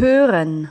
hören.